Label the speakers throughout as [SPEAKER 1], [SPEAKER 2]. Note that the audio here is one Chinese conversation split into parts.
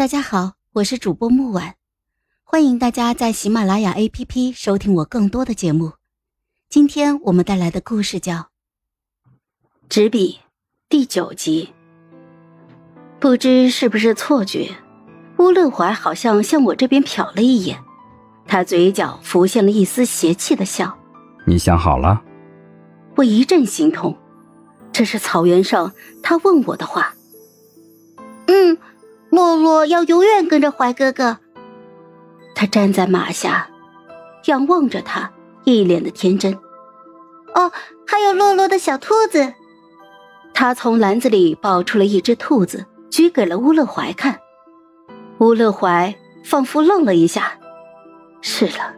[SPEAKER 1] 大家好，我是主播木婉，欢迎大家在喜马拉雅 APP 收听我更多的节目。今天我们带来的故事叫《纸笔》第九集。不知是不是错觉，乌乐怀好像向我这边瞟了一眼，他嘴角浮现了一丝邪气的笑。
[SPEAKER 2] 你想好了？
[SPEAKER 1] 我一阵心痛，这是草原上他问我的话。嗯。洛洛要永远跟着怀哥哥。他站在马下，仰望着他，一脸的天真。哦，还有洛洛的小兔子。他从篮子里抱出了一只兔子，举给了乌乐怀看。乌乐怀仿佛愣了一下。是了，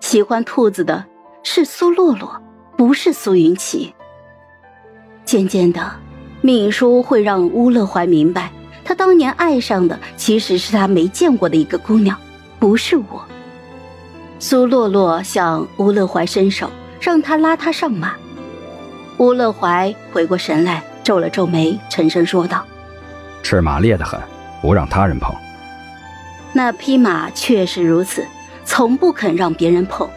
[SPEAKER 1] 喜欢兔子的是苏洛洛，不是苏云奇。渐渐的，敏叔会让乌乐怀明白。他当年爱上的其实是他没见过的一个姑娘，不是我。苏洛洛向乌乐怀伸手，让他拉他上马。乌乐怀回过神来，皱了皱眉，沉声说道：“
[SPEAKER 2] 赤马烈得很，不让他人碰。”
[SPEAKER 1] 那匹马确实如此，从不肯让别人碰。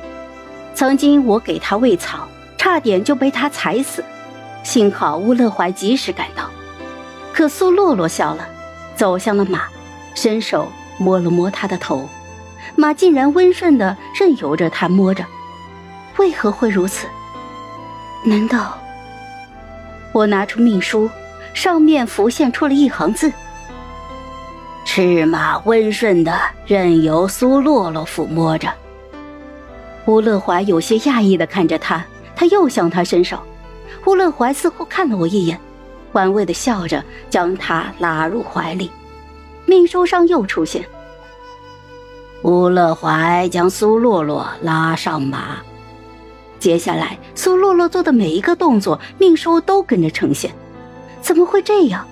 [SPEAKER 1] 曾经我给他喂草，差点就被他踩死，幸好乌乐怀及时赶到。可苏洛洛笑了。走向了马，伸手摸了摸他的头，马竟然温顺的任由着他摸着。为何会如此？难道？我拿出命书，上面浮现出了一行字：“赤马温顺的任由苏洛洛抚摸着。”乌乐怀有些讶异的看着他，他又向他伸手，乌乐怀似乎看了我一眼。玩味的笑着，将他拉入怀里。命书上又出现。乌乐怀将苏洛洛拉上马。接下来，苏洛洛做的每一个动作，命书都跟着呈现。怎么会这样？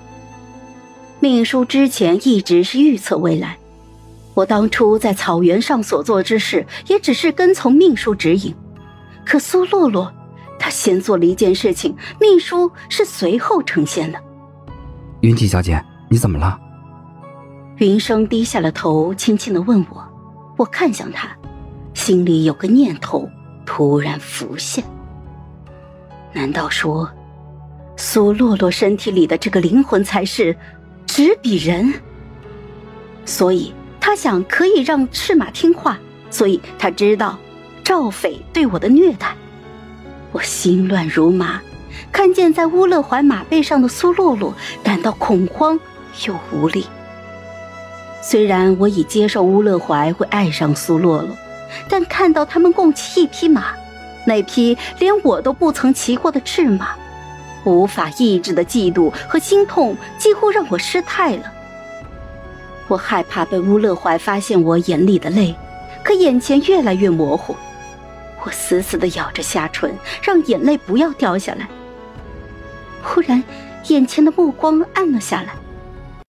[SPEAKER 1] 命书之前一直是预测未来。我当初在草原上所做之事，也只是跟从命书指引。可苏洛洛。他先做了一件事情，秘书是随后呈现的。
[SPEAKER 2] 云锦小姐，你怎么了？
[SPEAKER 1] 云生低下了头，轻轻的问我。我看向他，心里有个念头突然浮现：难道说，苏洛洛身体里的这个灵魂才是执笔人？所以他想可以让赤马听话，所以他知道赵匪对我的虐待。我心乱如麻，看见在乌勒怀马背上的苏洛洛，感到恐慌又无力。虽然我已接受乌勒怀会爱上苏洛洛，但看到他们共骑一匹马，那匹连我都不曾骑过的赤马，无法抑制的嫉妒和心痛几乎让我失态了。我害怕被乌勒怀发现我眼里的泪，可眼前越来越模糊。我死死的咬着下唇，让眼泪不要掉下来。忽然，眼前的目光暗了下来。